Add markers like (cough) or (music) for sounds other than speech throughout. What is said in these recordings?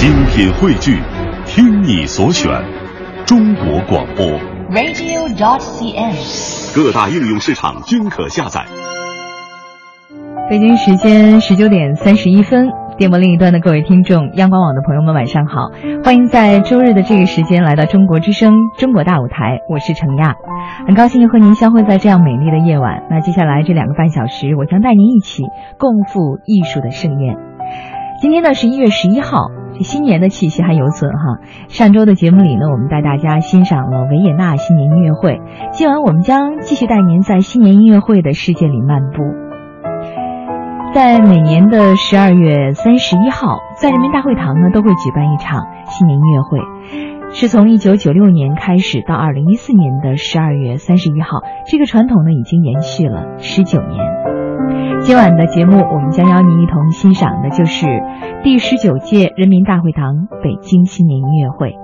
精品汇聚，听你所选，中国广播。radio.dot.cn，。各大应用市场均可下载。北京时间十九点三十一分，电波另一端的各位听众，央广网的朋友们，晚上好！欢迎在周日的这个时间来到中国之声《中国大舞台》，我是程亚，很高兴和您相会在这样美丽的夜晚。那接下来这两个半小时，我将带您一起共赴艺术的盛宴。今天呢是一月十一号，这新年的气息还有存哈。上周的节目里呢，我们带大家欣赏了维也纳新年音乐会，今晚我们将继续带您在新年音乐会的世界里漫步。在每年的十二月三十一号，在人民大会堂呢都会举办一场新年音乐会，是从一九九六年开始到二零一四年的十二月三十一号，这个传统呢已经延续了十九年。今晚的节目，我们将邀您一同欣赏的就是第十九届人民大会堂北京新年音乐会。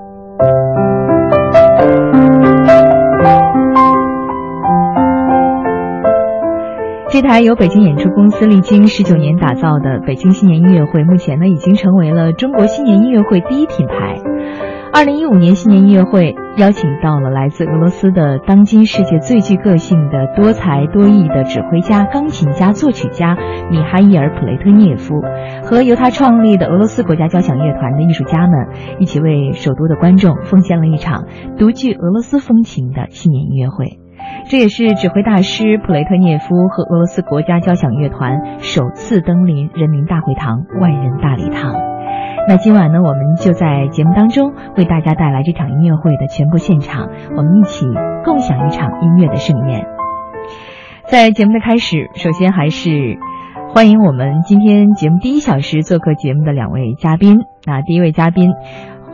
这台由北京演出公司历经十九年打造的北京新年音乐会，目前呢已经成为了中国新年音乐会第一品牌。二零一五年新年音乐会邀请到了来自俄罗斯的当今世界最具个性的多才多艺的指挥家、钢琴家、作曲家米哈伊尔·普雷特涅夫，和由他创立的俄罗斯国家交响乐团的艺术家们一起为首都的观众奉献了一场独具俄罗斯风情的新年音乐会。这也是指挥大师普雷特涅夫和俄罗斯国家交响乐团首次登临人民大会堂万人大礼堂。那今晚呢，我们就在节目当中为大家带来这场音乐会的全部现场，我们一起共享一场音乐的盛宴。在节目的开始，首先还是欢迎我们今天节目第一小时做客节目的两位嘉宾。那第一位嘉宾，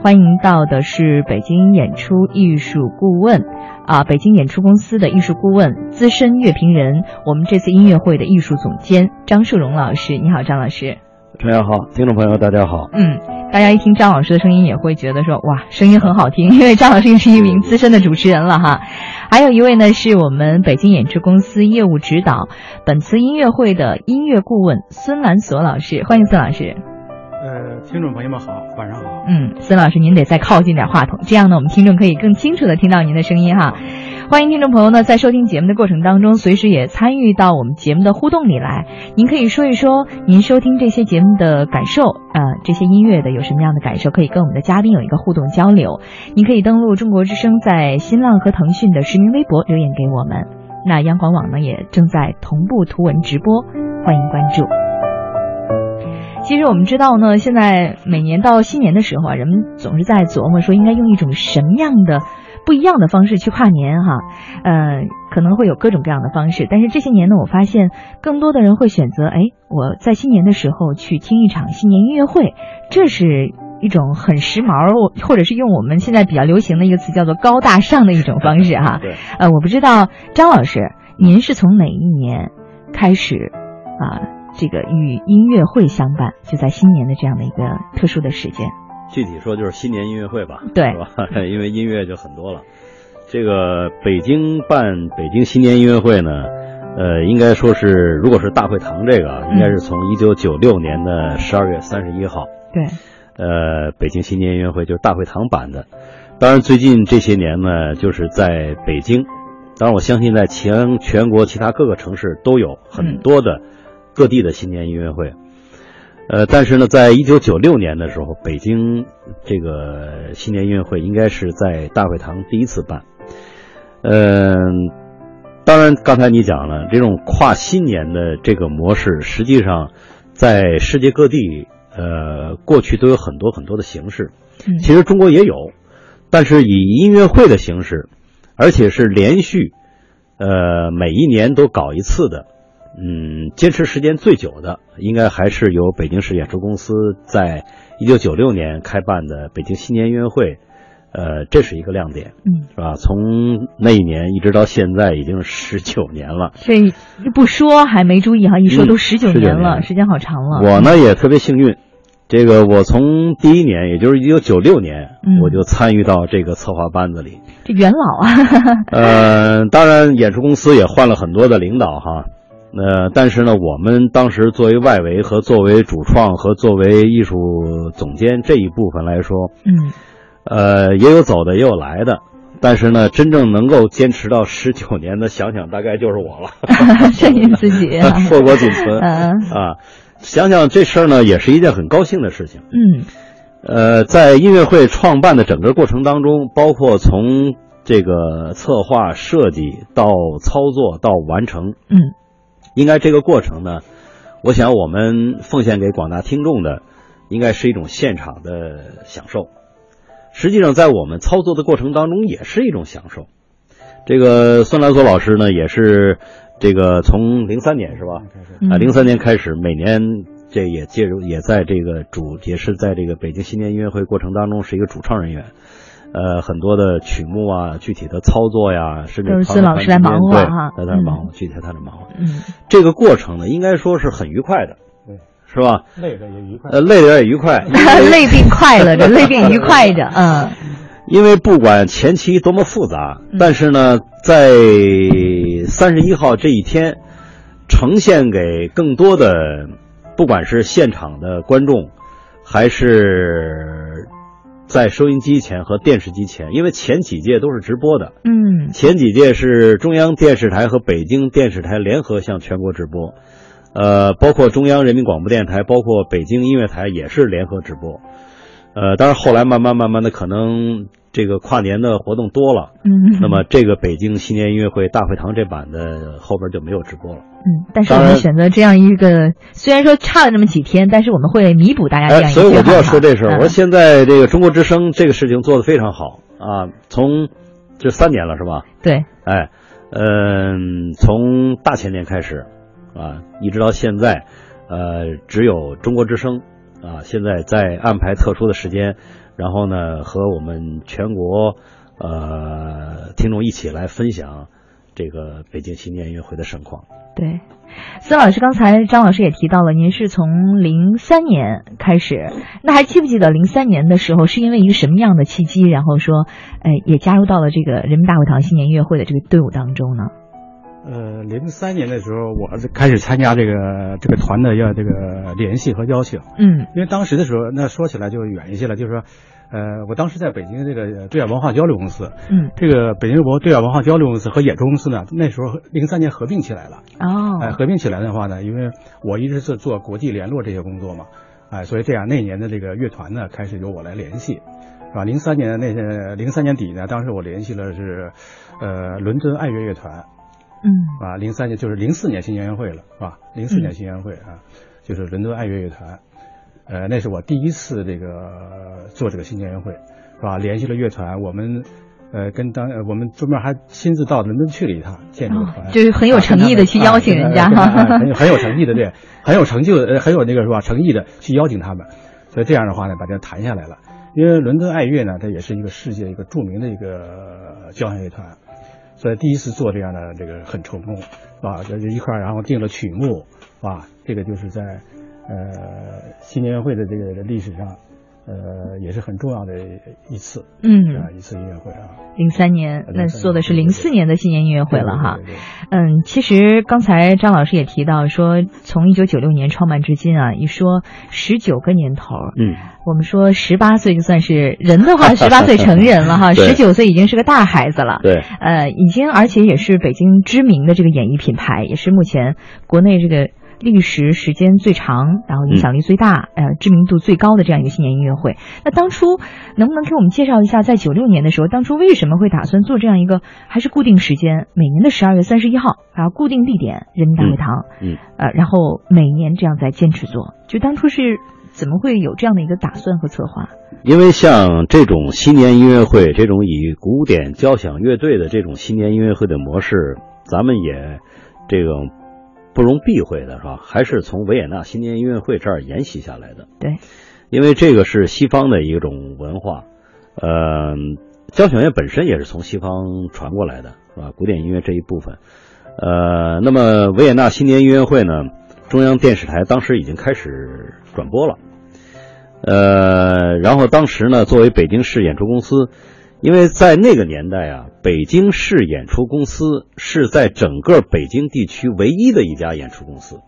欢迎到的是北京演出艺术顾问。啊，北京演出公司的艺术顾问、资深乐评人，我们这次音乐会的艺术总监张树荣老师，你好，张老师。陈阳好，听众朋友大家好。嗯，大家一听张老师的声音，也会觉得说哇，声音很好听，(laughs) 因为张老师也是一名资深的主持人了哈。还有一位呢，是我们北京演出公司业务指导本次音乐会的音乐顾问孙兰锁老师，欢迎孙老师。呃，听众朋友们好，晚上好。嗯，孙老师您得再靠近点话筒，这样呢，我们听众可以更清楚的听到您的声音哈。欢迎听众朋友呢，在收听节目的过程当中，随时也参与到我们节目的互动里来。您可以说一说您收听这些节目的感受，呃，这些音乐的有什么样的感受，可以跟我们的嘉宾有一个互动交流。您可以登录中国之声在新浪和腾讯的实名微博留言给我们。那央广网呢也正在同步图文直播，欢迎关注。其实我们知道呢，现在每年到新年的时候啊，人们总是在琢磨说应该用一种什么样的不一样的方式去跨年哈，呃，可能会有各种各样的方式。但是这些年呢，我发现更多的人会选择，哎，我在新年的时候去听一场新年音乐会，这是一种很时髦，或者是用我们现在比较流行的一个词叫做高大上的一种方式哈。对。呃，我不知道张老师，您是从哪一年开始啊？这个与音乐会相伴，就在新年的这样的一个特殊的时间。具体说就是新年音乐会吧，对是吧？(laughs) 因为音乐就很多了。这个北京办北京新年音乐会呢，呃，应该说是如果是大会堂这个，应该是从一九九六年的十二月三十一号，对，呃，北京新年音乐会就是大会堂版的。当然，最近这些年呢，就是在北京，当然我相信在全全国其他各个城市都有很多的。各地的新年音乐会，呃，但是呢，在一九九六年的时候，北京这个新年音乐会应该是在大会堂第一次办。嗯、当然，刚才你讲了，这种跨新年的这个模式，实际上在世界各地，呃，过去都有很多很多的形式。嗯其实中国也有，但是以音乐会的形式，而且是连续，呃，每一年都搞一次的。嗯，坚持时间最久的，应该还是由北京市演出公司在一九九六年开办的北京新年音乐会，呃，这是一个亮点，嗯，是吧？从那一年一直到现在，已经十九年了。这一不说还没注意哈，一说嗯都十九19年了，年时间好长了。我呢也特别幸运，这个我从第一年，也就是一九九六年，嗯我就参与到这个策划班子里。这元老啊，呃，当然，演出公司也换了很多的领导哈。呃，但是呢，我们当时作为外围和作为主创和作为艺术总监这一部分来说，嗯，呃，也有走的，也有来的。但是呢，真正能够坚持到十九年的，想想大概就是我了。(laughs) (laughs) 是您自己硕果仅存嗯啊！想想这事儿呢，也是一件很高兴的事情。嗯呃，在音乐会创办的整个过程当中，包括从这个策划设计到操作到完成，嗯应该这个过程呢，我想我们奉献给广大听众的，应该是一种现场的享受。实际上，在我们操作的过程当中，也是一种享受。这个孙兰索老师呢，也是这个从零三年是吧？啊，嗯零三年开始，每年这也介入，也在这个主，也是在这个北京新年音乐会过程当中是一个主创人员。呃，很多的曲目啊，具体的操作呀，甚至都是孙老师来忙活对哈在他忙嗯活，具体他在忙活。嗯这个过程呢，应该说是很愉快的，对，是吧？累着也愉快。呃，累的也愉快，(laughs) 累并快乐着，(laughs) 累并愉快着，嗯因为不管前期多么复杂，嗯但是呢，在三十一号这一天，呈现给更多的，不管是现场的观众，还是在收音机前和电视机前，因为前几届都是直播的，嗯前几届是中央电视台和北京电视台联合向全国直播，呃，包括中央人民广播电台，包括北京音乐台也是联合直播。呃，当然后来慢慢慢慢的，可能这个跨年的活动多了，嗯，那么这个北京新年音乐会大会堂这版的后边就没有直播了。嗯，但是我们选择这样一个，虽然说差了那么几天，但是我们会弥补大家这样哎，一个。所以我就要说这事儿。嗯我说现在这个中国之声这个事情做得非常好啊，从这三年了是吧？对，哎，嗯，从大前年开始，啊，一直到现在，呃，只有中国之声，啊，现在在安排特殊的时间，然后呢，和我们全国呃听众一起来分享这个北京新年音乐会的盛况。对，孙老师刚才张老师也提到了，您是从零三年开始，那还记不记得零三年的时候是因为一个什么样的契机，然后说，呃，也加入到了这个人民大会堂新年音乐会的这个队伍当中呢？呃，零三年的时候，我是开始参加这个这个团的要这个联系和邀请，嗯因为当时的时候，那说起来就远一些了，就是说，呃，我当时在北京这个对外文化交流公司，嗯，这个北京国对外文化交流公司和演出公司呢，那时候零三年合并起来了。哦，哎，合并起来的话呢，因为我一直是做国际联络这些工作嘛，哎，所以这样那年的这个乐团呢，开始由我来联系，是吧？零三年的那些零三年底呢，当时我联系了是，呃，伦敦爱乐乐团，嗯啊，零三年就是零四年新年音乐会了，是吧？零四年新年会啊，就是伦敦爱乐乐团，呃，那是我第一次这个做这个新年音乐会，是吧？联系了乐团，我们。呃，跟当呃我们专门还亲自到伦敦去了一趟，见这个团，哦就是很有诚意的去邀请人家 (laughs) 很有很有诚意的，对，很有成就的，呃很有那个是吧，诚意的去邀请他们，所以这样的话呢，把这谈下来了。因为伦敦爱乐呢，它也是一个世界一个著名的一个交响乐团，所以第一次做这样的这个很成功，是吧？这就一块儿，然后定了曲目，是吧？这个就是在呃新年会的这个历史上，呃也是很重要的一次，嗯啊，一次音乐会啊。零三年，那做的是零四年的新年音乐会了哈。对对对对嗯，其实刚才张老师也提到说，从一九九六年创办至今啊，一说十九个年头，嗯，我们说十八岁就算是人的话，十八岁成人了哈，(laughs) 十九岁已经是个大孩子了。对，呃，已经而且也是北京知名的这个演艺品牌，也是目前国内这个历时时间最长，然后影响力最大，呃，知名度最高的这样一个新年音乐会。那当初能不能给我们介绍一下，在九六年的时候，当初为什么会打算做这样一个还是固定时间，每年的十二月三十一号，然后固定地点人民大会堂，嗯，呃，然后每年这样在坚持做，就当初是怎么会有这样的一个打算和策划？因为像这种新年音乐会，这种以古典交响乐队的这种新年音乐会的模式，咱们也这种不容避讳的是吧？还是从维也纳新年音乐会这儿沿袭下来的。对，因为这个是西方的一种文化，呃，交响乐本身也是从西方传过来的，是吧？古典音乐这一部分，呃，那么维也纳新年音乐会呢，中央电视台当时已经开始转播了。呃，然后当时呢，作为北京市演出公司，因为在那个年代啊，北京市演出公司是在整个北京地区唯一的一家演出公司，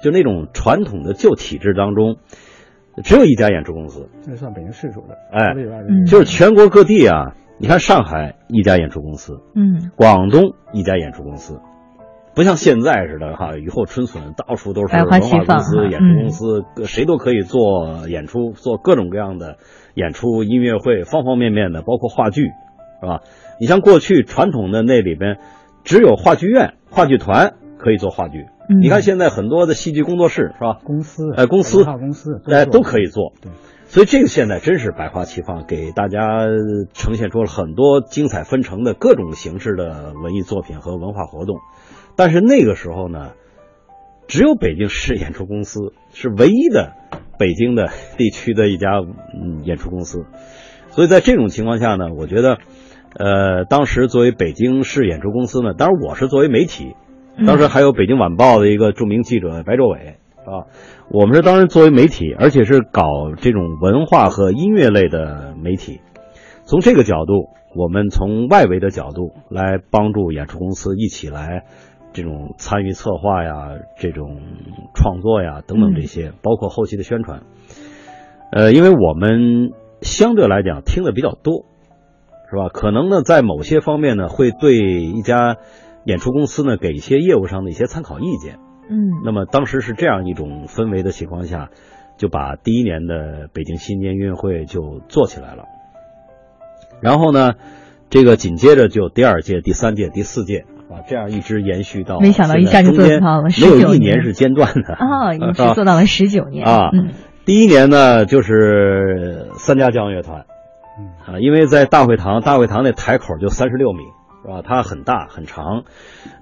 就那种传统的旧体制当中，只有一家演出公司。那算北京市属的，哎嗯就是全国各地啊，你看上海一家演出公司，嗯广东一家演出公司，不像现在似的哈，雨后春笋，到处都是文化、公司演出公司，各谁都可以做演出，做各种各样的演出、音乐会，方方面面的，包括话剧，是吧？你像过去传统的那里边，只有话剧院、话剧团可以做话剧。嗯，你看现在很多的戏剧工作室，是吧？公司，哎公司文化公司，哎，都。可以做。对，所以这个现在真是百花齐放，给大家呈现出了很多精彩纷呈的各种形式的文艺作品和文化活动。但是那个时候呢，只有北京市演出公司是唯一的北京的地区的一家嗯演出公司，所以在这种情况下呢，我觉得，呃，当时作为北京市演出公司呢，当然我是作为媒体，当时还有北京晚报的一个著名记者白卓伟啊，我们是当时作为媒体，而且是搞这种文化和音乐类的媒体。从这个角度，我们从外围的角度来帮助演出公司一起来这种参与策划呀、这种创作呀等等这些，包括后期的宣传。呃，因为我们相对来讲听的比较多，是吧？可能呢，在某些方面呢，会对一家演出公司呢给一些业务上的一些参考意见。嗯那么当时是这样一种氛围的情况下，就把第一年的北京新年音乐会就做起来了。然后呢，这个紧接着就第二届、第三届、第四届啊，这样一直延续到没想到一下就做到了没有19年一年是间断的哦，(laughs) 一直做到了十九年啊嗯第一年呢，就是三家交响乐团，嗯啊，因为在大会堂，大会堂那台口就三十六米，是吧？它很大很长，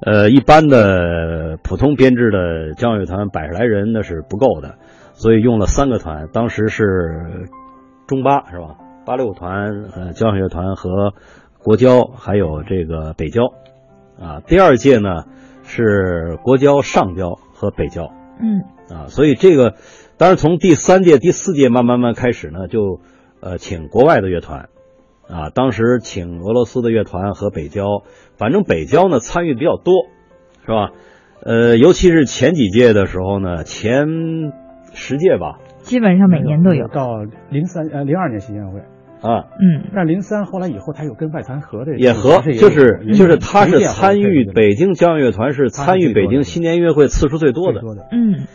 呃，一般的普通编制的交响乐团百十来人那是不够的，所以用了三个团，当时是中巴是吧？八六团呃交响乐团和国交还有这个北交，啊，第二届呢是国交、上交和北交。嗯啊，所以这个，当然从第三届、第四届慢慢慢开始呢，就呃请国外的乐团，啊，当时请俄罗斯的乐团和北交，反正北交呢参与比较多，是吧？呃，尤其是前几届的时候呢，前十届吧，基本上每年都有到零三呃零二年新年会，啊，嗯。但零三后来以后他又跟外团合的，也合就是就是他是参与北京交响乐团是参与北京新年音乐会次数最多的，多的，嗯。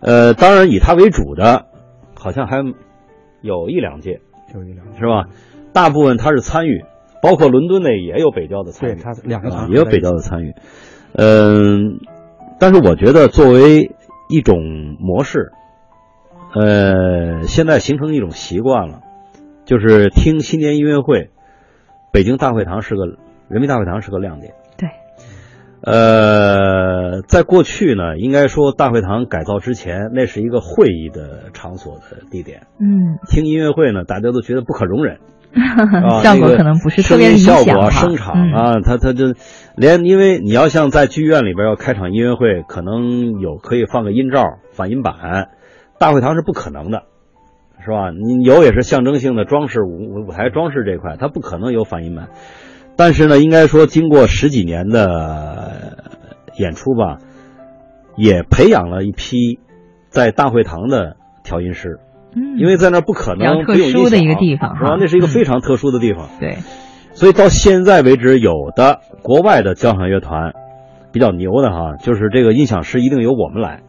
呃，当然以他为主的，好像还有一两届，有一两是吧？大部分他是参与，包括伦敦内也有北交的参与，对他两个也有北交的参与。嗯，但是我觉得作为一种模式，呃，现在形成一种习惯了，就是听新年音乐会，北京大会堂是个人民大会堂是个亮点。对，呃，在过去呢，应该说大会堂改造之前，那是一个会议的场所的地点。嗯，听音乐会呢，大家都觉得不可容忍。(laughs) 啊，效果可能不是特别理想哈果啊声场嗯啊，他他就连因为你要像在剧院里边要开场音乐会，可能有可以放个音罩、反音板，大会堂是不可能的，是吧？你有也是象征性的装饰舞舞台装饰这块，它不可能有反应门。但是呢，应该说经过十几年的演出吧，也培养了一批在大会堂的调音师。嗯，因为在那不可能特能不用音殊的一个响地方哈？是吧那是一个嗯非常特殊的地方，对，所以到现在为止，有的国外的交响乐团比较牛的哈，就是这个音响师一定由我们来。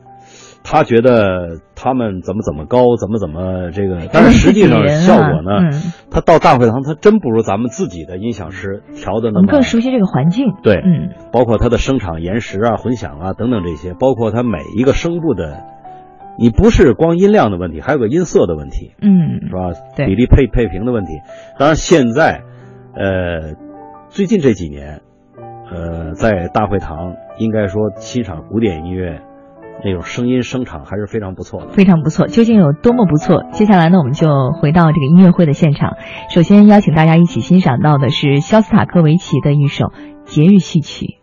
他觉得他们怎么怎么高，怎么怎么这个，但是实际上效果呢，嗯他到大会堂，他真不如咱们自己的音响师调的我那么们更熟悉这个环境。对，嗯包括它的声场延时啊、混响啊等等这些，包括它每一个声部的，你不是光音量的问题，还有个音色的问题。嗯是吧？对比例配配平的问题。当然，现在，呃，最近这几年，呃，在大会堂应该说欣赏古典音乐那种声音声场还是非常不错的。非常不错，究竟有多么不错？接下来呢，我们就回到这个音乐会的现场。首先邀请大家一起欣赏到的是肖斯塔科维奇的一首节日戏曲。《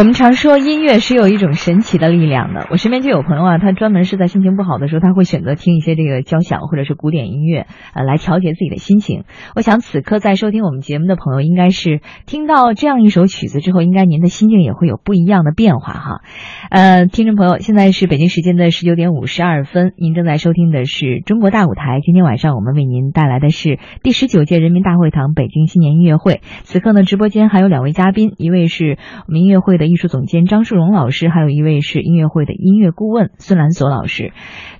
我们常说音乐是有一种神奇的力量的。我身边就有朋友啊，他专门是在心情不好的时候，他会选择听一些这个交响或者是古典音乐，呃，来调节自己的心情。我想此刻在收听我们节目的朋友，应该是听到这样一首曲子之后，应该您的心境也会有不一样的变化哈。呃，听众朋友，现在是北京时间的十九点五十二分，您正在收听的是中国大舞台。今天晚上我们为您带来的是第十九届人民大会堂北京新年音乐会。此刻呢，直播间还有两位嘉宾，一位是我们音乐会。的艺术总监张树荣老师，还有一位是音乐会的音乐顾问孙兰锁老师。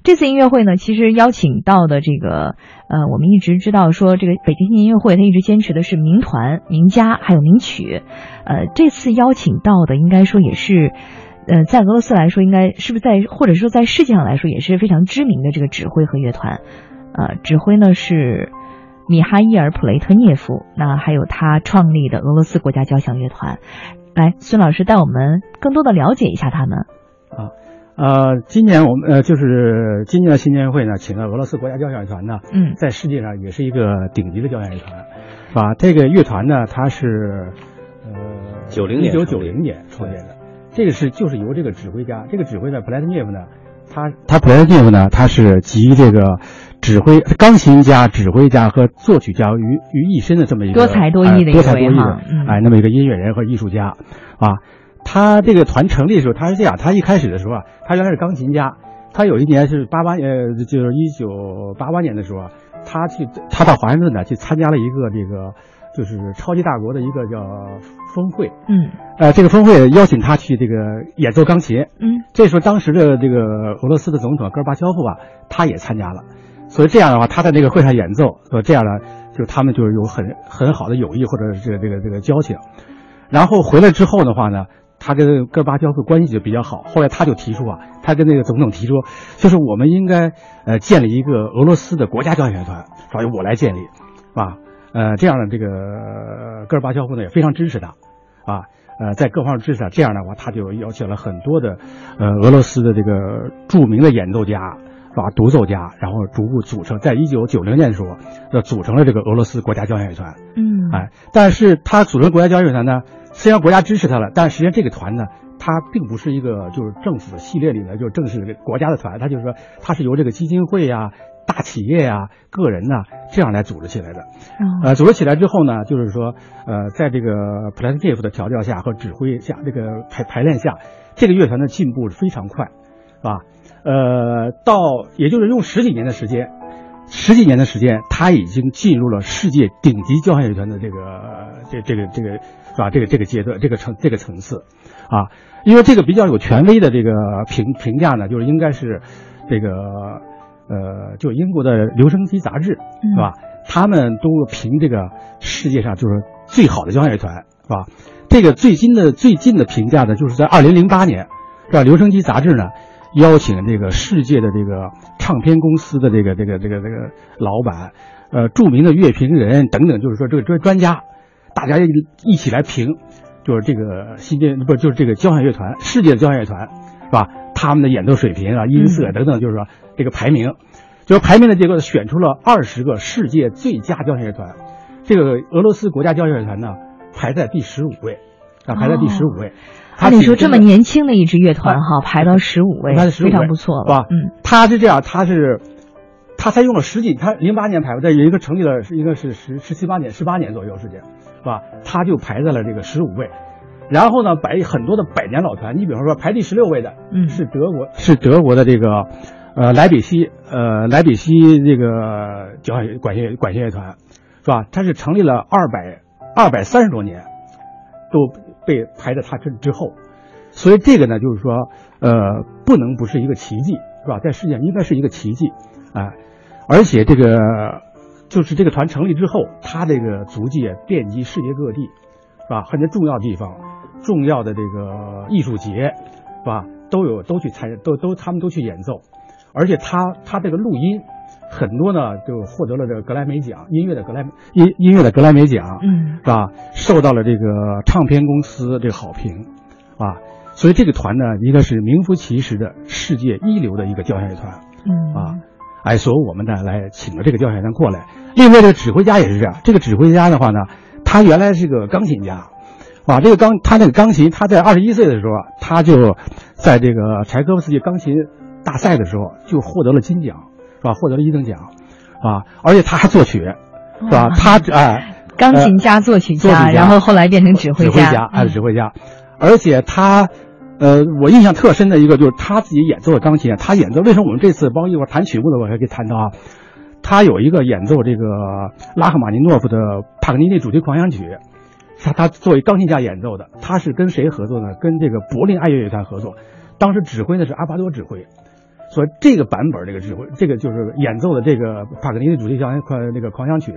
这次音乐会呢，其实邀请到的这个，呃，我们一直知道说，这个北京音乐会，他一直坚持的是名团、名家还有名曲。呃，这次邀请到的，应该说也是，呃，在俄罗斯来说，应该是不是在，或者说在世界上来说，也是非常知名的这个指挥和乐团。呃，指挥呢是米哈伊尔·普雷特涅夫，那还有他创立的俄罗斯国家交响乐团。来，孙老师带我们更多的了解一下他们。啊，呃，今年我们呃就是今年的新年会呢，请了俄罗斯国家交响乐团呢，嗯，在世界上也是一个顶级的交响乐团，是吧？这个乐团呢，它是呃九零年一九九零年创建的，这个是就是由这个指挥家，这个指挥呢，普莱特涅夫呢，他他普莱特涅夫呢，他是集这个。指挥、钢琴家、指挥家和作曲家于于一身的这么一个多才多艺的多才多艺的哎，那么一个音乐人和艺术家啊。他这个团成立的时候，他是这样：他一开始的时候啊，他原来是钢琴家。他有一年是八八呃，就是一九八八年的时候啊，他去他到华盛顿呢去参加了一个这个就是超级大国的一个叫峰会。嗯。呃，这个峰会邀请他去这个演奏钢琴。嗯。这时候，当时的这个俄罗斯的总统戈尔巴乔夫啊，他也参加了。所以这样的话，他在那个会上演奏，所以这样呢，就他们就是有很很好的友谊或者是这个这个这个交情。然后回来之后的话呢，他跟戈尔巴乔夫关系就比较好。后来他就提出啊，他跟那个总统提出，就是我们应该呃建立一个俄罗斯的国家交响乐团，所以我来建立，是吧？呃，这样的这个戈尔巴乔夫呢也非常支持他，啊，呃，在各方支持他。这样的话，他就邀请了很多的呃俄罗斯的这个著名的演奏家。是吧？独奏家，然后逐步组成，在一九九零年的时候，呃，组成了这个俄罗斯国家交响乐团。嗯，哎，但是他组成国家交响乐团呢，虽然国家支持他了，但实际上这个团呢，它并不是一个就是政府系列里的，就是正式的国家的团，它就是说，它是由这个基金会呀、大企业呀、个人呐这样来组织起来的。呃，组织起来之后呢，就是说，呃，在这个普莱斯涅夫的调教下和指挥下，这个排排练下，这个乐团的进步是非常快，是吧？呃，到也就是用十几年的时间，十几年的时间，他已经进入了世界顶级交响乐团的这个这这个这个是吧？这个这个阶段，这个层这个层次，啊，因为这个比较有权威的这个评评价呢，就是应该是这个呃，就英国的留声机杂志是吧？他们都评这个世界上就是最好的交响乐团是吧？这个最新的最近的评价呢，就是在二零零八年，是吧？留声机杂志呢。邀请这个世界的这个唱片公司的这个这个这个这个老板，呃，著名的乐评人等等，就是说这个专专家，大家一起来评，就是这个新电不就是这个交响乐团，世界的交响乐团，是吧？他们的演奏水平啊、音色等等，就是说这个排名，就是排名的结果选出了二十个世界最佳交响乐团，这个俄罗斯国家交响乐团呢排在第十五位，啊，排在第十五位。按理说这么年轻的一支乐团哈，排到十五位，非常不错了，是吧？嗯，他是这样，他是，他才用了十几，他零八年排在有一个成立了，是应该是十十七八年，十八年左右时间，是吧？他就排在了这个十五位，然后呢，百很多的百年老团，你比方说排第十六位的，嗯，是德国，是德国的这个，呃，莱比锡，呃，莱比锡这个交响管弦管弦乐团，是吧？它是成立了二百二百三十多年，都。被排在他之之后，所以这个呢，就是说，呃，不能不是一个奇迹，是吧？在世界上应该是一个奇迹，啊，而且这个就是这个团成立之后，他这个足迹也遍及世界各地，是吧？很多重要地方、重要的这个艺术节，是吧？都有都去参，都都他们都去演奏，而且他他这个录音。很多呢，就获得了这个格莱美奖，音乐的格莱音音乐的格莱美奖，嗯，是吧？受到了这个唱片公司这个好评，啊，所以这个团呢，应该是名副其实的世界一流的一个交响乐团，嗯，啊，哎，所以我们呢来请了这个交响乐团过来。另外，这个指挥家也是这样，这个指挥家的话呢，他原来是个钢琴家，啊，这个钢他那个钢琴，他在二十一岁的时候啊，他就在这个柴可夫斯基钢琴大赛的时候就获得了金奖，是吧？获得了一等奖，啊，而且他还作曲，是吧？他哎，(laughs) 钢琴家、作曲家，然后后来变成指挥家，指挥家，哎，指挥家，而且他。呃，我印象特深的一个就是他自己演奏的钢琴，他演奏为什么我们这次包括一会儿弹曲目的我还可以谈到啊？他有一个演奏这个拉赫玛尼诺夫的帕格尼尼主题狂想曲，他他作为钢琴家演奏的，他是跟谁合作呢？跟这个柏林爱乐乐团合作，当时指挥的是阿巴多指挥，所以这个版本这个指挥这个就是演奏的这个帕格尼尼主题狂狂那个狂想曲，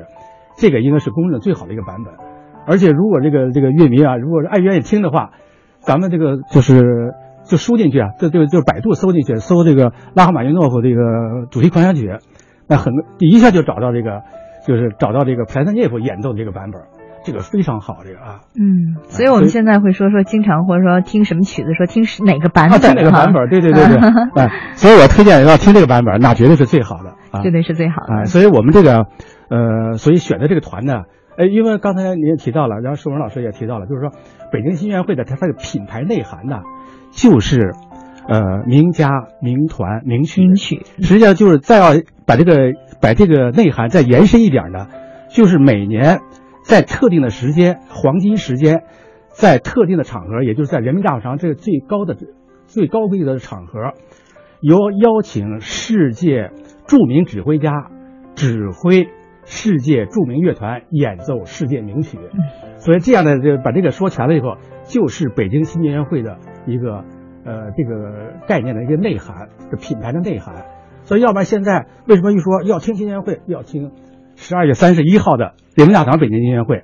这个应该是公认最好的一个版本，而且如果这个这个乐迷啊，如果是爱愿意听的话。咱们这个就是就输进去啊，这就就百度搜进去，搜这个拉赫玛尼诺夫这个主题狂想曲，那很一下就找到这个，就是找到这个普莱特涅夫演奏的这个版本，这个非常好，这个啊。嗯，所以我们现在会说说，经常或者说听什么曲子，说听是哪个版本，听哪个版本，对对对对，哎，(laughs) 所以我推荐要听这个版本，那绝对是最好的，啊，绝对是最好的。哎，所以我们这个，呃，所以选的这个团呢。哎，因为刚才您也提到了，然后舒文老师也提到了，就是说，北京新乐会的它它的品牌内涵呢，就是，呃，名家、名团、名曲。名曲。实际上就是再要把这个把这个内涵再延伸一点呢，就是每年在特定的时间、黄金时间，在特定的场合，也就是在人民大会堂这个最高的、最高规格的场合，由邀请世界著名指挥家指挥。世界著名乐团演奏世界名曲，所以这样的就把这个说全了以后，就是北京新年音乐会的一个呃这个概念的一个内涵，这品牌的内涵。所以要不然现在为什么一说要听新年会，要听十二月三十一号的人民大堂北京音乐会，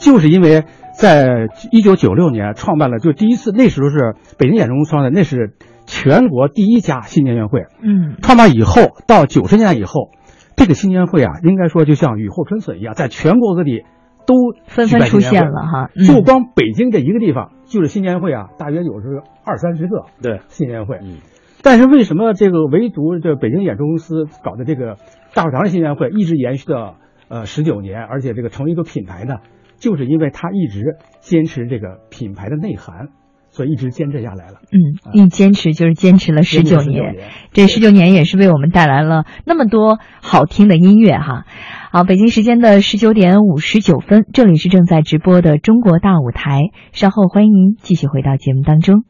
就是因为在一九九六年创办了，就第一次那时候是北京演出公司创的，那是全国第一家新年音乐会。嗯，创办以后到九十年代以后。这个新年会啊，应该说就像雨后春笋一样，在全国各地都纷纷出现了哈。就光北京这一个地方，就是新年会啊，大约有是二三十个。对，新年会。嗯。但是为什么这个唯独这北京演出公司搞的这个大会堂的新年会一直延续了呃十九年，而且这个成为一个品牌呢？就是因为他一直坚持这个品牌的内涵。所以一直坚持下来了。嗯，一坚持就是坚持了十九年，这十九年也是为我们带来了那么多好听的音乐哈。好，北京时间的十九点五十九分，这里是正在直播的中国大舞台，稍后欢迎您继续回到节目当中。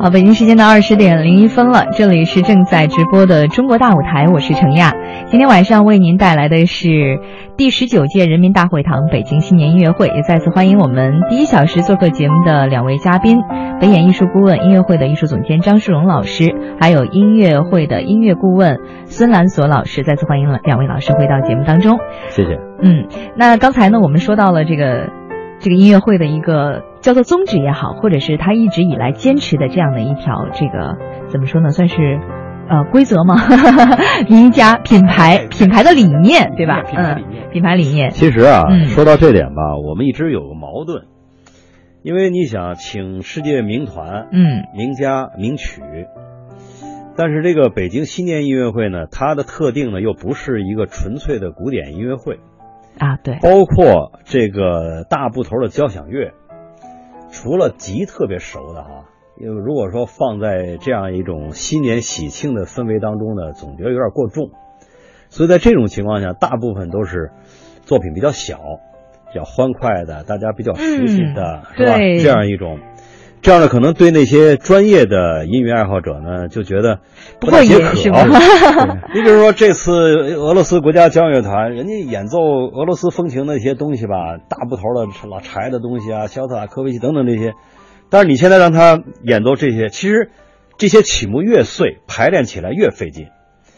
好，北京时间的二十点零一分了，这里是正在直播的中国大舞台，我是程亚。今天晚上为您带来的是第十九届人民大会堂北京新年音乐会，也再次欢迎我们第一小时做客节目的两位嘉宾：北演艺术顾问、音乐会的艺术总监张树荣老师，还有音乐会的音乐顾问孙兰锁老师。再次欢迎了两位老师回到节目当中。谢谢。嗯，那刚才呢，我们说到了这个这个音乐会的一个。叫做宗旨也好，或者是他一直以来坚持的这样的一条这个怎么说呢？算是呃规则吗？(laughs) 名家品牌品牌的理念对吧？品牌理念，品牌理念。其实啊，说到这点吧，我们一直有个矛盾，因为你想请世界名团、嗯，名家名曲，但是这个北京新年音乐会呢，它的特定呢又不是一个纯粹的古典音乐会。啊，对，包括这个大部头的交响乐，除了极特别熟的哈，因为如果说放在这样一种新年喜庆的氛围当中呢，总觉得有点过重，所以在这种情况下，大部分都是作品比较小、比较欢快的，大家比较熟悉的，是吧？这样一种。这样呢，可能对那些专业的音乐爱好者呢，就觉得不太解渴。(laughs) 你比如说，这次俄罗斯国家交响乐团，人家演奏俄罗斯风情的一些东西吧，大部头的老柴的东西啊，肖斯塔科维奇等等这些。但是你现在让他演奏这些，其实这些曲目越碎，排练起来越费劲。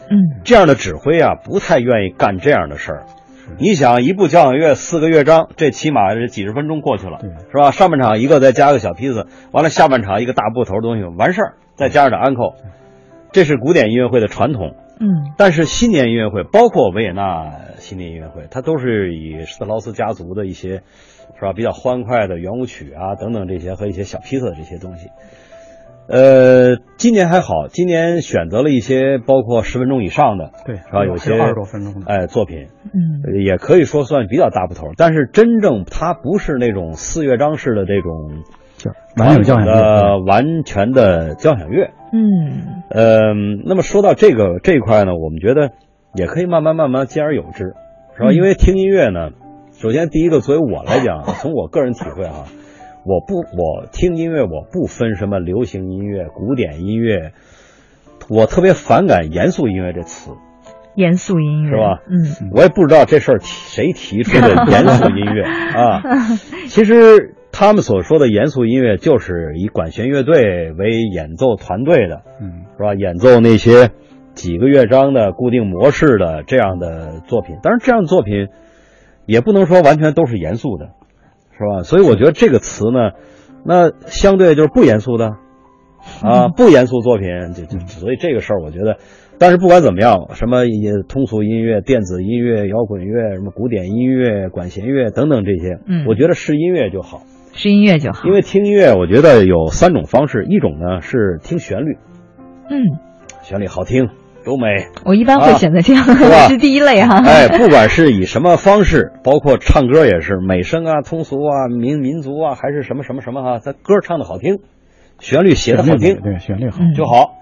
嗯，这样的指挥啊，不太愿意干这样的事儿。你想一部交响乐四个乐章，这起码是几十分钟过去了，是吧？上半场一个，再加个小批次，完了下半场一个大部头的东西完事儿，再加上点安扣，这是古典音乐会的传统。嗯，但是新年音乐会，包括维也纳新年音乐会，它都是以施特劳斯家族的一些，是吧？比较欢快的圆舞曲啊等等这些和一些小披萨的这些东西。呃，今年还好，今年选择了一些包括十分钟以上的，对，是吧？有些二十多分钟的，哎，作品，嗯，也可以说算比较大部头。但是真正它不是那种四乐章式的这种完整交响的完全的交响乐。嗯，呃，那么说到这个这一块呢，我们觉得也可以慢慢慢慢兼而有之，是吧？因为听音乐呢，首先第一个，作为我来讲，从我个人体会啊。我不，我听音乐我不分什么流行音乐、古典音乐，我特别反感“严肃音乐”这词。严肃音乐是吧？嗯，我也不知道这事儿谁提出的严肃音乐 (laughs) 啊。其实他们所说的严肃音乐，就是以管弦乐队为演奏团队的，嗯，是吧？演奏那些几个乐章的固定模式的这样的作品。当然，这样的作品也不能说完全都是严肃的。是吧？所以我觉得这个词呢，那相对就是不严肃的，啊，(laughs) 不严肃作品，就就所以这个事儿，我觉得，但是不管怎么样，什么通俗音乐、电子音乐、摇滚乐、什么古典音乐、管弦乐等等这些，嗯，我觉得是音乐就好，是音乐就好。因为听音乐，我觉得有三种方式，一种呢是听旋律，嗯，旋律好听。优美，我一般会选择这样，(laughs) 是第一类哈。哎，(laughs) 不管是以什么方式，包括唱歌也是美声啊、通俗啊、民民族啊，还是什么什么什么哈，他歌唱的好听，旋律写的好听，对，旋律好就好。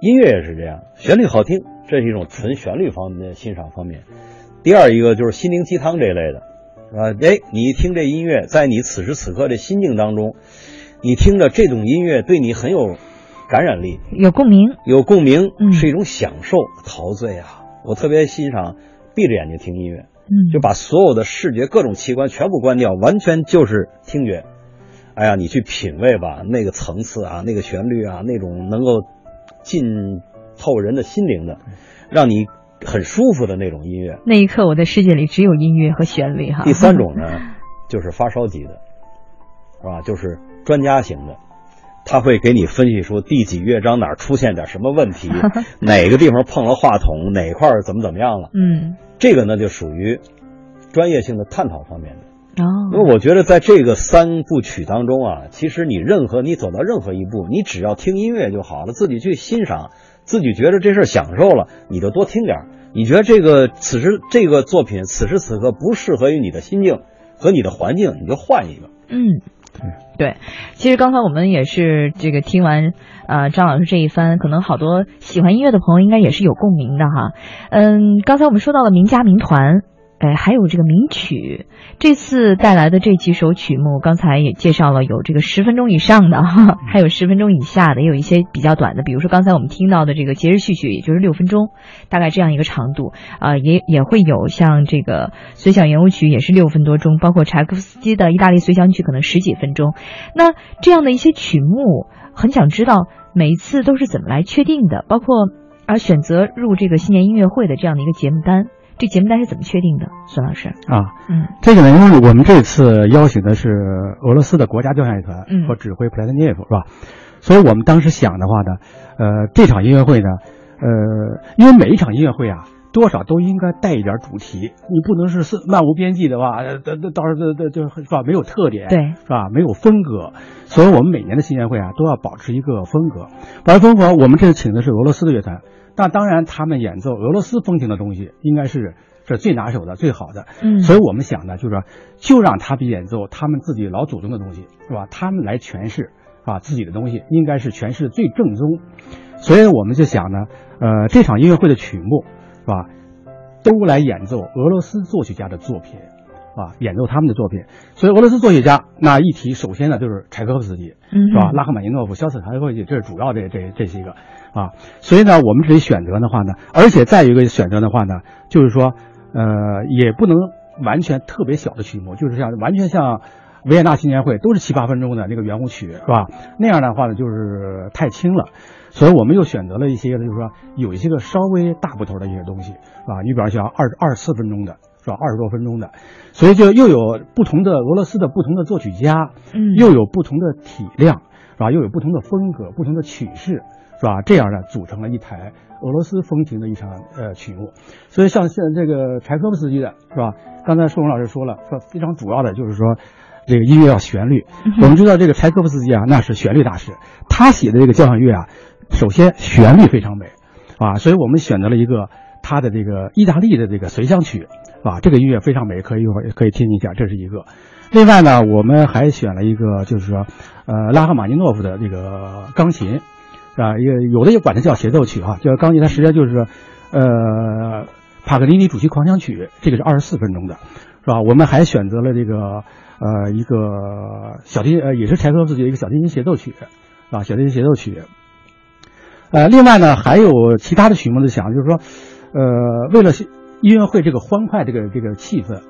音乐也是这样，旋律好听，这是一种纯旋律方面的欣赏方面。第二一个就是心灵鸡汤这一类的，啊，哎，你一听这音乐，在你此时此刻的心境当中，你听着这种音乐对你很有。感染力有共鸣，有共鸣是一种享受，陶醉啊！我特别欣赏闭着眼睛听音乐，嗯，就把所有的视觉各种器官全部关掉，完全就是听觉。哎呀，你去品味吧，那个层次啊，那个旋律啊，那种能够浸透人的心灵的，让你很舒服的那种音乐。那一刻，我的世界里只有音乐和旋律哈。第三种呢，就是发烧级的，是吧？就是专家型的。他会给你分析出第几乐章哪儿出现点什么问题，(laughs) 哪个地方碰了话筒，哪块怎么怎么样了。嗯，这个呢就属于专业性的探讨方面的。哦，因为我觉得在这个三部曲当中啊，其实你任何你走到任何一步，你只要听音乐就好了，自己去欣赏，自己觉得这事享受了，你就多听点你觉得这个此时这个作品此时此刻不适合于你的心境和你的环境，你就换一个。嗯。对，其实刚才我们也是这个听完，呃，张老师这一番，可能好多喜欢音乐的朋友应该也是有共鸣的哈。嗯，刚才我们说到了名家名团。哎，还有这个名曲，这次带来的这几首曲目，刚才也介绍了，有这个十分钟以上的，哈，还有十分钟以下的，也有一些比较短的，比如说刚才我们听到的这个节日序曲，也就是六分钟，大概这样一个长度啊，也也会有像这个随想圆舞曲也是六分多钟，包括柴可夫斯基的意大利随想曲可能十几分钟。那这样的一些曲目，很想知道每一次都是怎么来确定的，包括而选择入这个新年音乐会的这样的一个节目单。这节目单是怎么确定的，孙老师？啊，嗯，这个呢，因为我们这次邀请的是俄罗斯的国家交响乐团和指挥普莱特涅夫，是吧？所以我们当时想的话呢，呃，这场音乐会呢，呃，因为每一场音乐会啊，多少都应该带一点主题，你不能是是漫无边际的话，呃，到到时候这这就是吧，没有特点，对，是吧？没有风格，所以我们每年的新年会啊，都要保持一个风格。保持风格，我们这次请的是俄罗斯的乐团。那当然，他们演奏俄罗斯风情的东西，应该是是最拿手的、最好的。嗯，所以我们想呢，就是说，就让他们演奏他们自己老祖宗的东西，是吧？他们来诠释啊自己的东西，应该是诠释最正宗。所以我们就想呢，呃，这场音乐会的曲目，是吧，都来演奏俄罗斯作曲家的作品，啊，演奏他们的作品。所以俄罗斯作曲家那一提，首先呢就是柴可夫斯基，是吧？拉赫玛尼诺夫、肖斯塔科维奇，这是主要这这这些个。啊，所以呢，我们这里选择的话呢，而且再一个选择的话呢，就是说，呃，也不能完全特别小的曲目，就是像完全像维也纳新年会都是七八分钟的那个圆舞曲，是吧？那样的话呢，就是太轻了，所以我们又选择了一些，就是说有一些个稍微大部头的一些东西，是吧？你比方像二二十四分钟的，是吧？二十多分钟的，所以就又有不同的俄罗斯的不同的作曲家，嗯，又有不同的体量，是吧？又有不同的风格、不同的曲式。是吧？这样呢，组成了一台俄罗斯风情的一场呃曲目。所以像像这个柴可夫斯基的是吧？刚才舒荣老师说了，说非常主要的就是说，这个音乐要旋律。我们知道这个柴可夫斯基啊，那是旋律大师，他写的这个交响乐啊，首先旋律非常美，啊，所以我们选择了一个他的这个意大利的这个随想曲，啊，这个音乐非常美，可以一会儿可以听一下，这是一个。另外呢，我们还选了一个，就是说，呃，拉赫玛尼诺夫的这个钢琴，啊，也有的也管它叫协奏曲哈，叫钢琴，它实际上就是，呃，帕格尼尼主题狂想曲，这个是二十四分钟的，是吧？我们还选择了这个，呃，一个小提，呃，也是柴可夫斯基的一个小提琴协奏曲，啊，小提琴协奏曲。呃，另外呢，还有其他的曲目的想，就是说，呃，为了音乐会这个欢快这个这个气氛。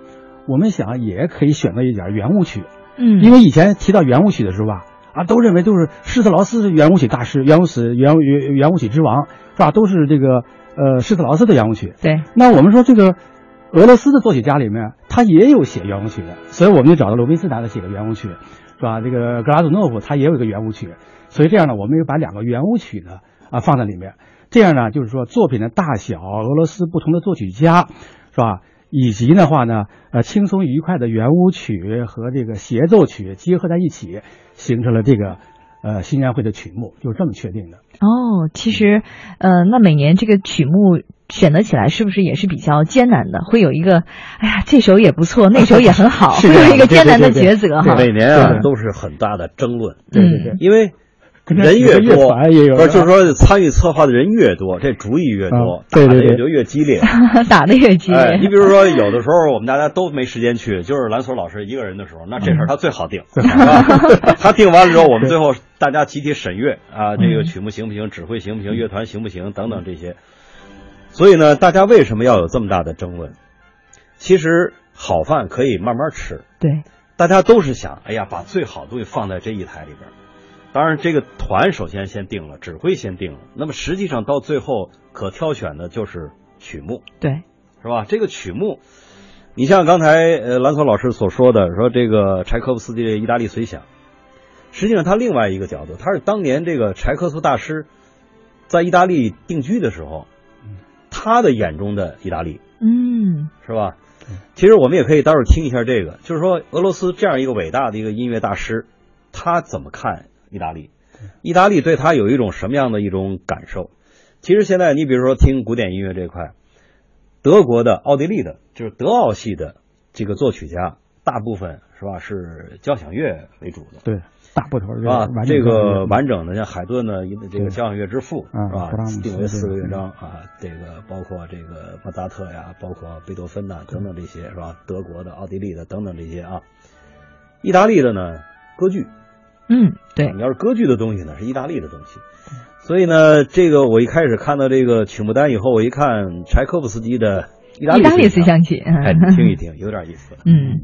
我们想也可以选择一点圆舞曲，嗯，因为以前提到圆舞曲的时候吧，啊，都认为都是施特劳斯是圆舞曲大师，圆舞曲圆圆圆舞曲之王，是吧？都是这个呃施特劳斯的圆舞曲。对。那我们说这个俄罗斯的作曲家里面，他也有写圆舞曲的，所以我们就找到罗宾斯坦的写的圆舞曲，是吧？这个格拉祖诺夫他也有一个圆舞曲，所以这样呢，我们又把两个圆舞曲呢啊放在里面，这样呢，就是说作品的大小，俄罗斯不同的作曲家，是吧？以及的话呢，呃，轻松愉快的圆舞曲和这个协奏曲结合在一起，形成了这个，呃，新年会的曲目，就是这么确定的。哦，其实，呃，那每年这个曲目选择起来是不是也是比较艰难的？会有一个，哎呀，这首也不错，(laughs) 那首也很好，会有一个艰难的抉择哈。每年啊都是很大的争论，对对对，因为。人越多，不是就是说参与策划的人越多，这主意越多，打的也就越激烈，(laughs) 打的越激烈。你比如说，有的时候我们大家都没时间去，就是蓝锁老师一个人的时候，那这事儿他最好定，是吧？(laughs) 他定完了之后，我们最后大家集体审阅啊，这个曲目行不行，指挥行不行，乐团行不行等等这些。所以呢，大家为什么要有这么大的争论？其实好饭可以慢慢吃，对，大家都是想，哎呀，把最好的东西放在这一台里边。当然，这个团首先先定了，指挥先定了。那么实际上到最后可挑选的就是曲目，对，是吧？这个曲目，你像刚才呃兰索老师所说的，说这个柴可夫斯基的《意大利随想》，实际上他另外一个角度，他是当年这个柴可夫大师在意大利定居的时候，他的眼中的意大利，嗯，是吧？其实我们也可以待会儿听一下这个，就是说俄罗斯这样一个伟大的一个音乐大师，他怎么看？意大利，意大利对他有一种什么样的一种感受？其实现在你比如说听古典音乐这块，德国的、奥地利的，就是德奥系的这个作曲家，大部分是吧是交响乐为主的。对，大部头是吧？这个完整的像海顿的这个交响乐之父是吧？定为四个乐章啊，这个包括这个莫扎特呀，包括贝多芬呐等等这些是吧？德国的、奥地利的等等这些啊，意大利的呢歌剧。嗯，对，你要是歌剧的东西呢，是意大利的东西，所以呢，这个我一开始看到这个曲目单以后，我一看柴可夫斯基的意大利思想曲，哎，(laughs) 听一听，有点意思。嗯。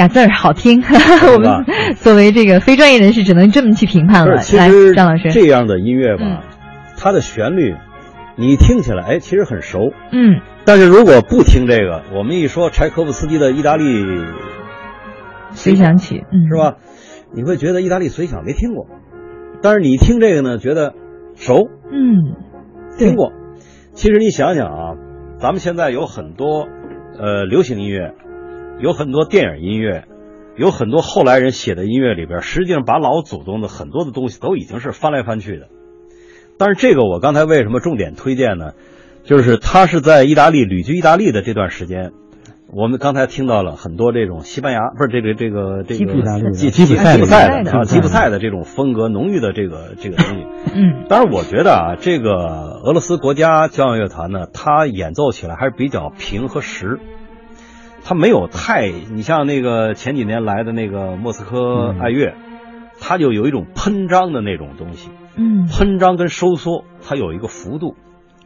俩字儿好听。(laughs) 我们作为这个非专业人士，只能这么去评判了。来，张老师，这样的音乐吧，它的旋律，你听起来哎，其实很熟。嗯。但是如果不听这个，我们一说柴可夫斯基的意大利随想曲，是吧？你会觉得意大利随想没听过，但是你听这个呢，觉得熟。嗯，听过。其实你想想啊，咱们现在有很多呃流行音乐，有很多电影音乐，有很多后来人写的音乐里边，实际上把老祖宗的很多的东西都已经是翻来翻去的。但是这个我刚才为什么重点推荐呢？就是他是在意大利旅居意大利的这段时间。我们刚才听到了很多这种西班牙不是这个这个这个吉吉普赛的啊吉普赛的这种风格浓郁的这个这个东西，(laughs) 嗯，当然我觉得啊，这个俄罗斯国家交响乐团呢，它演奏起来还是比较平和实，它没有太你像那个前几年来的那个莫斯科爱乐，它就有一种喷张的那种东西，嗯，喷张跟收缩它有一个幅度。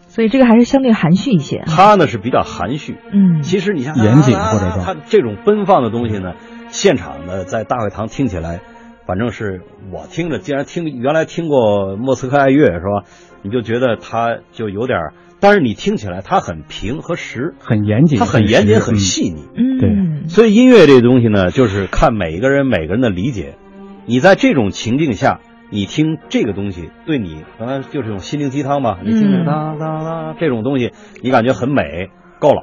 所以这个还是相对含蓄一些。他呢是比较含蓄，嗯，其实你像严谨或者说他这种奔放的东西呢，现场呢在大会堂听起来，反正是我听着，既然听原来听过莫斯科爱乐是吧？你就觉得他就有点，但是你听起来它很平和实，很严谨，它很严谨很细腻，嗯，对。所以音乐这东西呢，就是看每一个人每个人的理解，你在这种情境下。你听这个东西，对你刚才就是这种心灵鸡汤吧？你听着哒哒哒这种东西，你感觉很美，够了。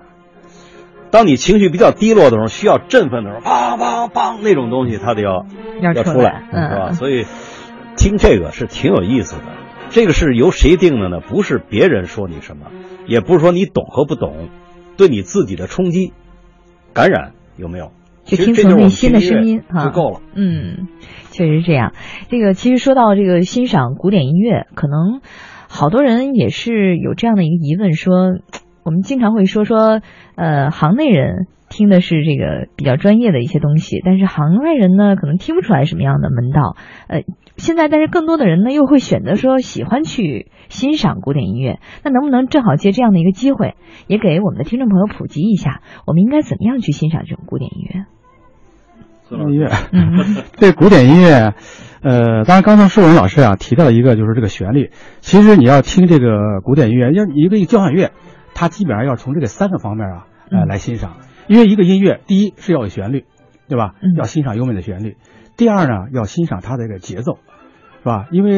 当你情绪比较低落的时候，需要振奋的时候，梆梆梆那种东西，它得要要出来，是吧？所以听这个是挺有意思的。这个是由谁定的呢？不是别人说你什么，也不是说你懂和不懂，对你自己的冲击感染有没有？就听从内心的声音哈，就够了。嗯。确实是这样，这个其实说到这个欣赏古典音乐，可能好多人也是有这样的一个疑问，说我们经常会说说，呃，行内人听的是这个比较专业的一些东西，但是行外人呢，可能听不出来什么样的门道。呃，现在但是更多的人呢，又会选择说喜欢去欣赏古典音乐，那能不能正好借这样的一个机会，也给我们的听众朋友普及一下，我们应该怎么样去欣赏这种古典音乐？音乐，(laughs) 这古典音乐，呃，当然，刚才舒文老师啊提到了一个，就是这个旋律。其实你要听这个古典音乐，要一个交响乐，它基本上要从这个三个方面啊，呃，来欣赏。因为一个音乐，第一是要有旋律，对吧？要欣赏优美的旋律。第二呢，要欣赏它的这个节奏，是吧？因为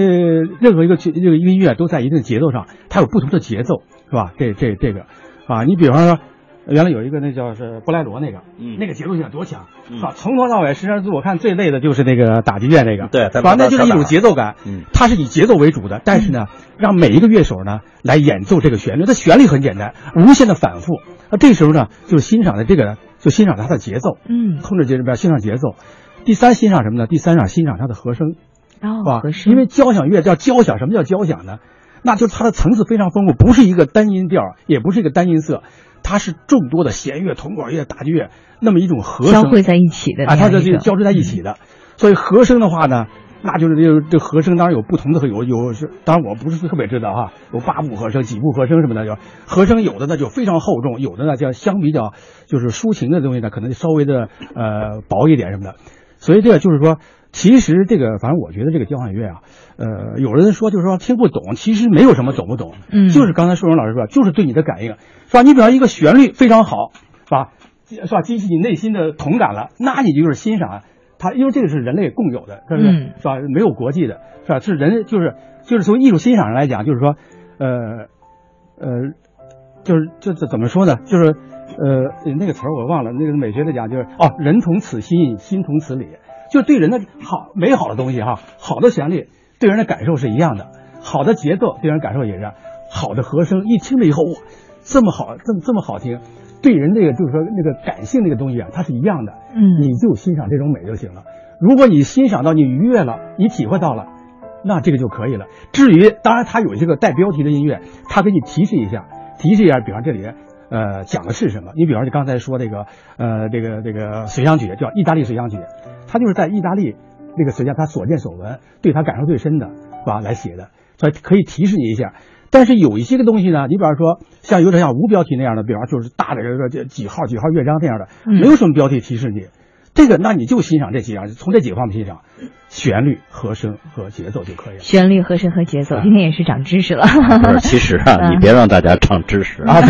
任何一个这个音乐都在一定的节奏上，它有不同的节奏，是吧？这这这个，啊，你比方说。原来有一个那叫是布莱罗那个，嗯，那个节奏性多强，是吧？从头到尾，实际上我看最累的就是那个打击乐那个，对，反正就是一种节奏感，嗯，它是以节奏为主的，但是呢，让每一个乐手呢来演奏这个旋律，它旋律很简单，无限的反复，那这时候呢，就是欣赏的这个，就欣赏它的节奏，嗯，控制节奏，欣赏节奏。第三，欣赏什么呢？第三赏，欣赏它的和声，哦，和声，因为交响乐叫交响，什么叫交响呢？那就是它的层次非常丰富，不是一个单音调，也不是一个单音色。它是众多的弦乐、铜管乐、打击乐那么一种和声交汇在一起的啊，它是交织在一起的。所以和声的话呢，那就是这这和声当然有不同的，有有是，当然我不是特别知道哈，有八部和声、几部和声什么的，就和声有的呢就非常厚重，有的呢叫相比较就是抒情的东西呢，可能稍微的呃薄一点什么的。所以这个就是说。其实这个，反正我觉得这个交响乐啊，呃，有人说就是说听不懂，其实没有什么懂不懂，嗯，就是刚才舒荣老师说，就是对你的感应，是吧？你比方一个旋律非常好，是吧？是吧？激起你内心的同感了，那你就是欣赏它，因为这个是人类共有的，是不是？是吧？没有国际的，是吧？是人，就是就是从艺术欣赏上来讲，就是说，呃，呃，就是这这怎么说呢？就是呃，那个词儿我忘了，那个美学的讲就是哦，人同此心，心同此理。就对人的好美好的东西哈，好的旋律对人的感受是一样的，好的节奏对人感受也是，好的和声一听了以后哇，这么好，这么这么好听，对人这个就是说那个感性那个东西啊，它是一样的，嗯，你就欣赏这种美就行了。如果你欣赏到你愉悦了，你体会到了，那这个就可以了。至于当然它有这个带标题的音乐，它给你提示一下，提示一下，比方这里呃讲的是什么？你比方你刚才说这个呃这个这个随想曲叫意大利随想曲。他就是在意大利那个时间，他所见所闻，对他感受最深的，是吧？来写的，所以可以提示你一下。但是有一些个东西呢，你比方说像有点像无标题那样的，比方就是大的这个几号几号乐章那样的，没有什么标题提示你。这个，那你就欣赏这几样，从这几个方面欣赏，旋律、和声和节奏就可以了。旋律、和声和节奏，今天也是长知识了。不是，其实啊，(laughs) 你别让大家长知识啊，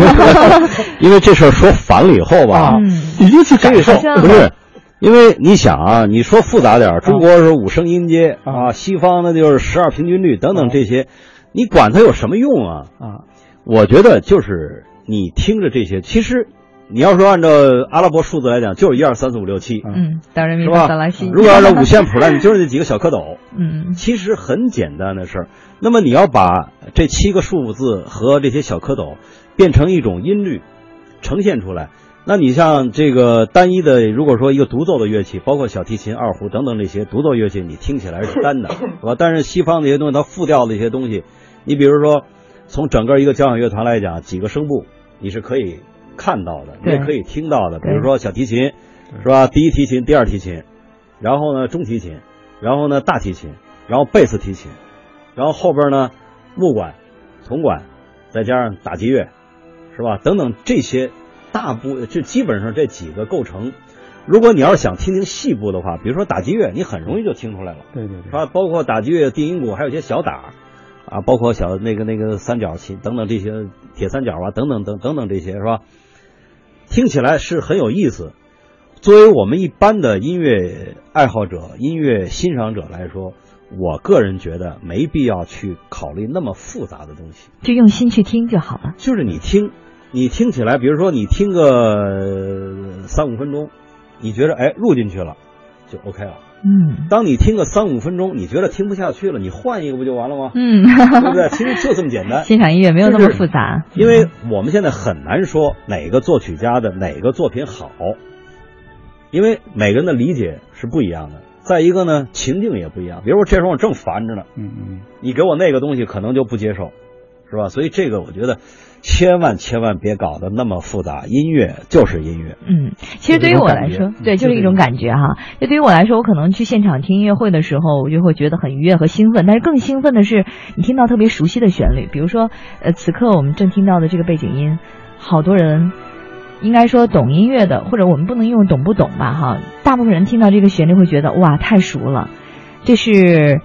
(laughs) 因为这事儿说烦了以后吧，你就去感受，不是。因为你想啊，你说复杂点中国是五声音阶啊，西方那就是十二平均律等等这些，你管它有什么用啊？啊，我觉得就是你听着这些，其实你要说按照阿拉伯数字来讲，就是一二三四五六七，嗯，当然是吧？如果按照五线谱来，你就是那几个小蝌蚪，嗯，其实很简单的事儿。那么你要把这七个数字和这些小蝌蚪变成一种音律，呈现出来。那你像这个单一的，如果说一个独奏的乐器，包括小提琴、二胡等等这些独奏乐器，你听起来是单的，(laughs) 是吧？但是西方那些东西，它复调的一些东西，你比如说，从整个一个交响乐团来讲，几个声部你是可以看到的，你也可以听到的。比如说小提琴，是吧？第一提琴、第二提琴，然后呢中提琴，然后呢大提琴，然后贝斯提琴，然后后边呢木管、铜管，再加上打击乐，是吧？等等这些。大部就基本上这几个构成，如果你要是想听听细部的话，比如说打击乐，你很容易就听出来了。对对对，是吧？包括打击乐、定音鼓，还有一些小打，啊，包括小那个那个三角琴等等这些铁三角啊，等等等等等这些是吧？听起来是很有意思。作为我们一般的音乐爱好者、音乐欣赏者来说，我个人觉得没必要去考虑那么复杂的东西，就用心去听就好了。就是你听。你听起来，比如说你听个三五分钟，你觉得哎入进去了，就 OK 了。嗯。当你听个三五分钟，你觉得听不下去了，你换一个不就完了吗？嗯，对不对？(laughs) 其实就这么简单。欣赏音乐没有那么复杂。因为我们现在很难说哪个作曲家的哪个作品好，因为每个人的理解是不一样的。再一个呢，情境也不一样。比如说这时候我正烦着呢，嗯嗯，你给我那个东西可能就不接受，是吧？所以这个我觉得。千万千万别搞得那么复杂，音乐就是音乐。嗯，其实对于我来说，对，就是一种感觉哈。就对于我来说，我可能去现场听音乐会的时候，我就会觉得很愉悦和兴奋。但是更兴奋的是，你听到特别熟悉的旋律，比如说，呃，此刻我们正听到的这个背景音，好多人应该说懂音乐的，或者我们不能用懂不懂吧哈。大部分人听到这个旋律会觉得哇，太熟了，这是。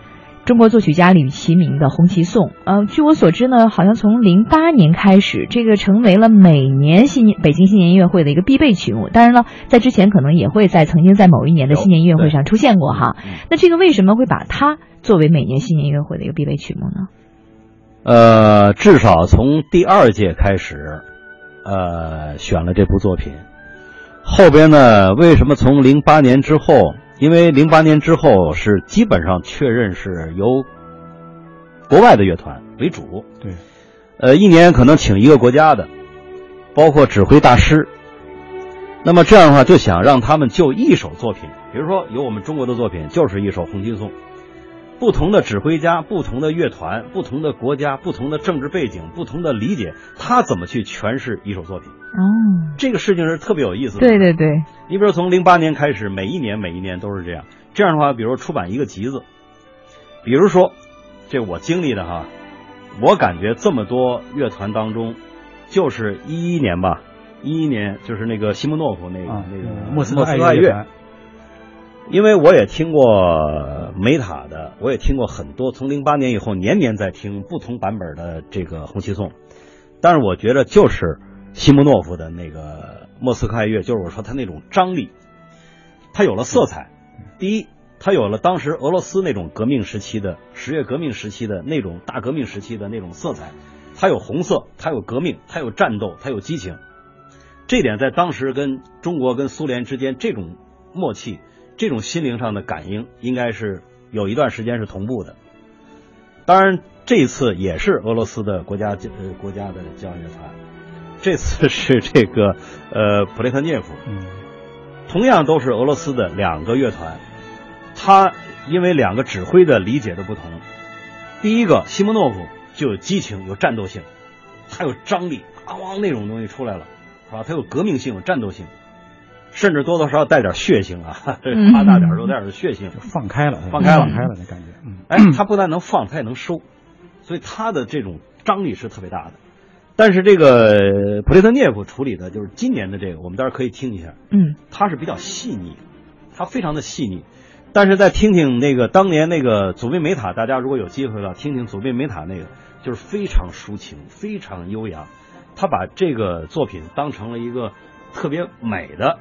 中国作曲家李其明的《红旗颂》，呃，据我所知呢，好像从零八年开始，这个成为了每年新年北京新年音乐会的一个必备曲目。当然了，在之前可能也会在曾经在某一年的新年音乐会上出现过哈。那这个为什么会把它作为每年新年音乐会的一个必备曲目呢？呃，至少从第二届开始，呃，选了这部作品。后边呢，为什么从零八年之后？因为零八年之后是基本上确认是由国外的乐团为主，对，呃，一年可能请一个国家的，包括指挥大师。那么这样的话，就想让他们就一首作品，比如说有我们中国的作品，就是一首《红旗颂》。不同的指挥家、不同的乐团、不同的国家、不同的政治背景、不同的理解，他怎么去诠释一首作品？哦，这个事情是特别有意思的。对对对，你比如从零八年开始，每一年每一年都是这样。这样的话，比如出版一个集子，比如说，这我经历的哈，我感觉这么多乐团当中，就是一一年吧，一一年就是那个西莫诺夫那个那个莫斯科爱乐。因为我也听过梅塔的，我也听过很多。从零八年以后，年年在听不同版本的这个《红旗颂》，但是我觉得就是西莫诺夫的那个莫斯科爱乐，就是我说他那种张力，他有了色彩。第一，他有了当时俄罗斯那种革命时期的十月革命时期的那种大革命时期的那种色彩，它有红色，它有革命，它有战斗，它有激情。这点在当时跟中国跟苏联之间这种默契。这种心灵上的感应应该是有一段时间是同步的。当然，这一次也是俄罗斯的国家呃国家的交响乐团，这次是这个 (laughs) 呃普列特涅夫，嗯同样都是俄罗斯的两个乐团。他因为两个指挥的理解的不同，第一个西莫诺夫就有激情有战斗性，他有张力，啊汪那种东西出来了，是吧？他有革命性有战斗性。甚至多多少少带点血腥啊，夸大点儿有点儿血腥，放开了，放开了，放开了那感觉。哎，他不但能放，他也能收，所以他的这种张力是特别大的。但是这个普列特涅夫处理的就是今年的这个，我们待会儿可以听一下。嗯，他是比较细腻，它非常的细腻。但是再听听那个当年那个祖宾梅塔，大家如果有机会了，听听祖宾梅塔那个，就是非常抒情，非常悠扬。他把这个作品当成了一个特别美的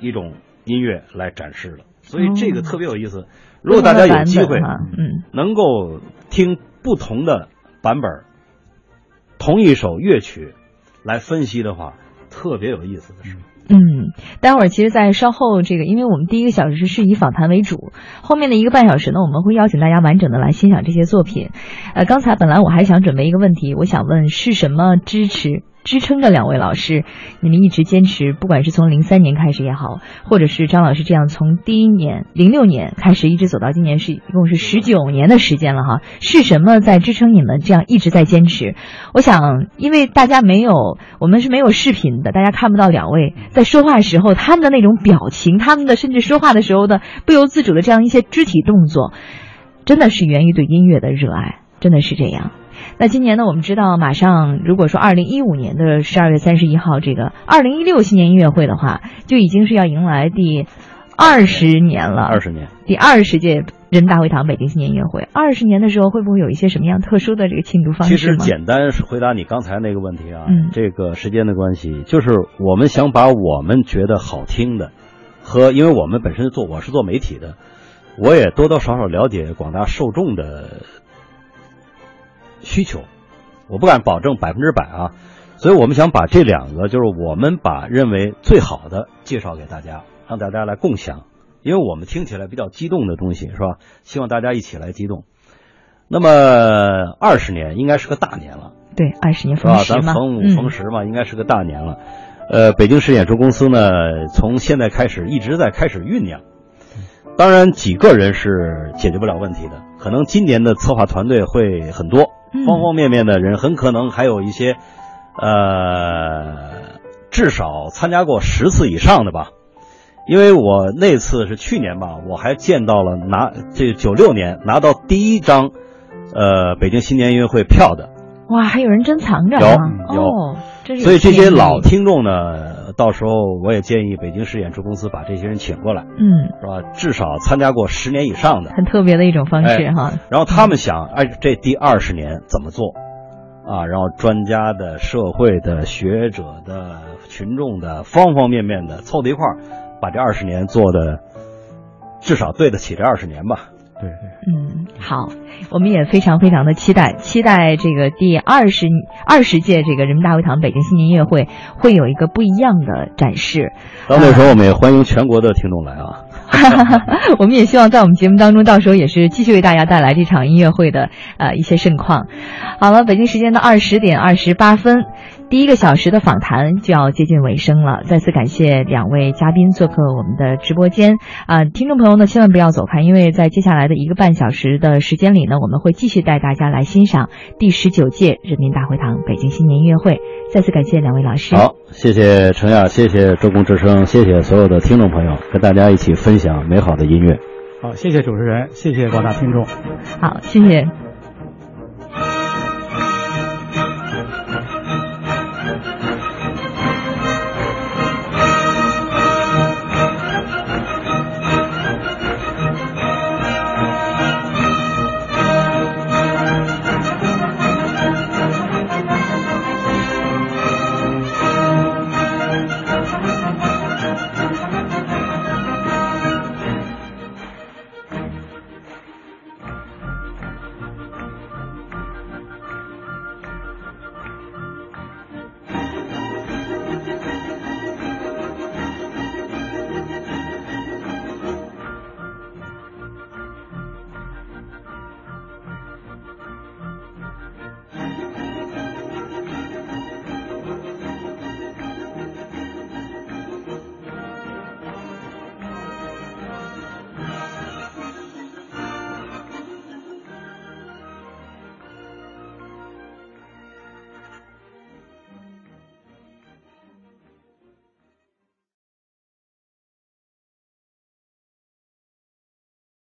一种音乐来展示了，所以这个特别有意思。如果大家有机会，嗯，能够听不同的版本，同一首乐曲来分析的话，特别有意思的是。嗯，待会儿其实，在稍后这个，因为我们第一个小时是以访谈为主，后面的一个半小时呢，我们会邀请大家完整的来欣赏这些作品。呃，刚才本来我还想准备一个问题，我想问是什么支持？支撑着两位老师，你们一直坚持，不管是从零三年开始也好，或者是张老师这样从第一年零六年开始一直走到今年，是一共是十九年的时间了哈。是什么在支撑你们这样一直在坚持？我想，因为大家没有，我们是没有视频的，大家看不到两位在说话时候他们的那种表情，他们的甚至说话的时候的不由自主的这样一些肢体动作，真的是源于对音乐的热爱，真的是这样。那今年呢？我们知道，马上如果说二零一五年的十二月三十一号这个二零一六新年音乐会的话，就已经是要迎来第二十年了。二十年，第二十届人民大会堂北京新年音乐会。二十年的时候，会不会有一些什么样特殊的这个庆祝方式其实简单回答你刚才那个问题啊，嗯，这个时间的关系，就是我们想把我们觉得好听的，和因为我们本身做我是做媒体的，我也多多少少了解广大受众的。需求，我不敢保证百分之百啊，所以我们想把这两个，就是我们把认为最好的介绍给大家，让大家来共享，因为我们听起来比较激动的东西是吧？希望大家一起来激动。那么二十年应该是个大年了，对，二十年是吧？咱逢五逢十嘛，应该是个大年了。呃，北京市演出公司呢，从现在开始一直在开始酝酿。当然，几个人是解决不了问题的，可能今年的策划团队会很多。方方面面的人，很可能还有一些，呃，至少参加过十次以上的吧。因为我那次是去年吧，我还见到了拿这九六年拿到第一张，呃，北京新年音乐会票的。哇，还有人珍藏着有有，所以这些老听众呢，到时候我也建议北京市演出公司把这些人请过来，嗯，是吧？至少参加过十年以上的，很特别的一种方式哈。然后他们想，哎，这第二十年怎么做？啊，然后专家的、社会的、学者的、群众的，方方面面的凑在一块儿，把这二十年做的至少对得起这二十年吧。对对，嗯，好，我们也非常非常的期待，期待这个第二十二十届这个人民大会堂北京新年音乐会会有一个不一样的展示。到那时候，我们也欢迎全国的听众来啊。(laughs) 我们也希望在我们节目当中，到时候也是继续为大家带来这场音乐会的呃一些盛况。好了，北京时间的二十点二十八分。第一个小时的访谈就要接近尾声了，再次感谢两位嘉宾做客我们的直播间啊！听众朋友呢，千万不要走开，因为在接下来的一个半小时的时间里呢，我们会继续带大家来欣赏第十九届人民大会堂北京新年音乐会。再次感谢两位老师。好，谢谢程亚，谢谢周公之声，谢谢所有的听众朋友，跟大家一起分享美好的音乐。好，谢谢主持人，谢谢广大听众。好，谢谢。